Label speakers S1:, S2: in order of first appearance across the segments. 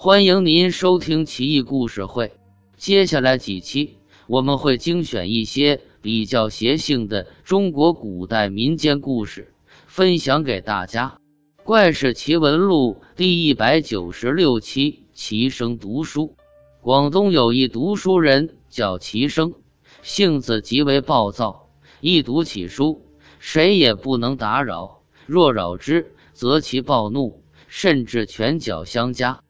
S1: 欢迎您收听奇异故事会。接下来几期我们会精选一些比较邪性的中国古代民间故事，分享给大家。《怪事奇闻录》第一百九十六期：齐生读书。广东有一读书人叫齐生，性子极为暴躁，一读起书，谁也不能打扰，若扰之，则其暴怒，甚至拳脚相加。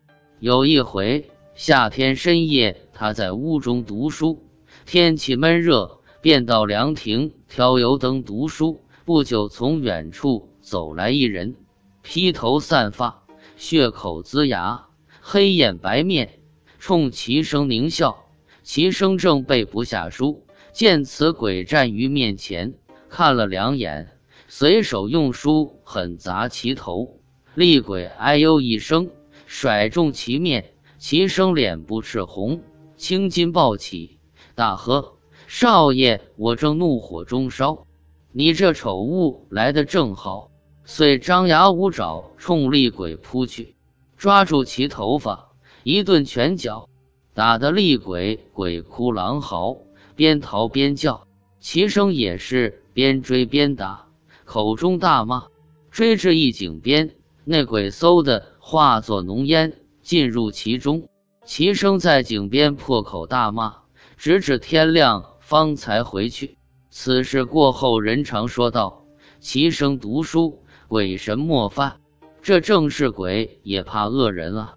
S1: 有一回夏天深夜，他在屋中读书，天气闷热，便到凉亭挑油灯读书。不久，从远处走来一人，披头散发，血口龇牙，黑眼白面。冲齐生狞笑，齐生正背不下书，见此鬼站于面前，看了两眼，随手用书狠砸其头。厉鬼哎呦一声，甩中其面，齐生脸不赤红，青筋暴起，大喝：“少爷，我正怒火中烧，你这丑物来得正好！”遂张牙舞爪冲厉鬼扑去，抓住其头发。一顿拳脚，打得厉鬼鬼哭狼嚎，边逃边叫。齐生也是边追边打，口中大骂。追至一井边，那鬼嗖的化作浓烟，进入其中。齐生在井边破口大骂，直至天亮方才回去。此事过后，人常说道：“齐生读书，鬼神莫犯。”这正是鬼也怕恶人啊。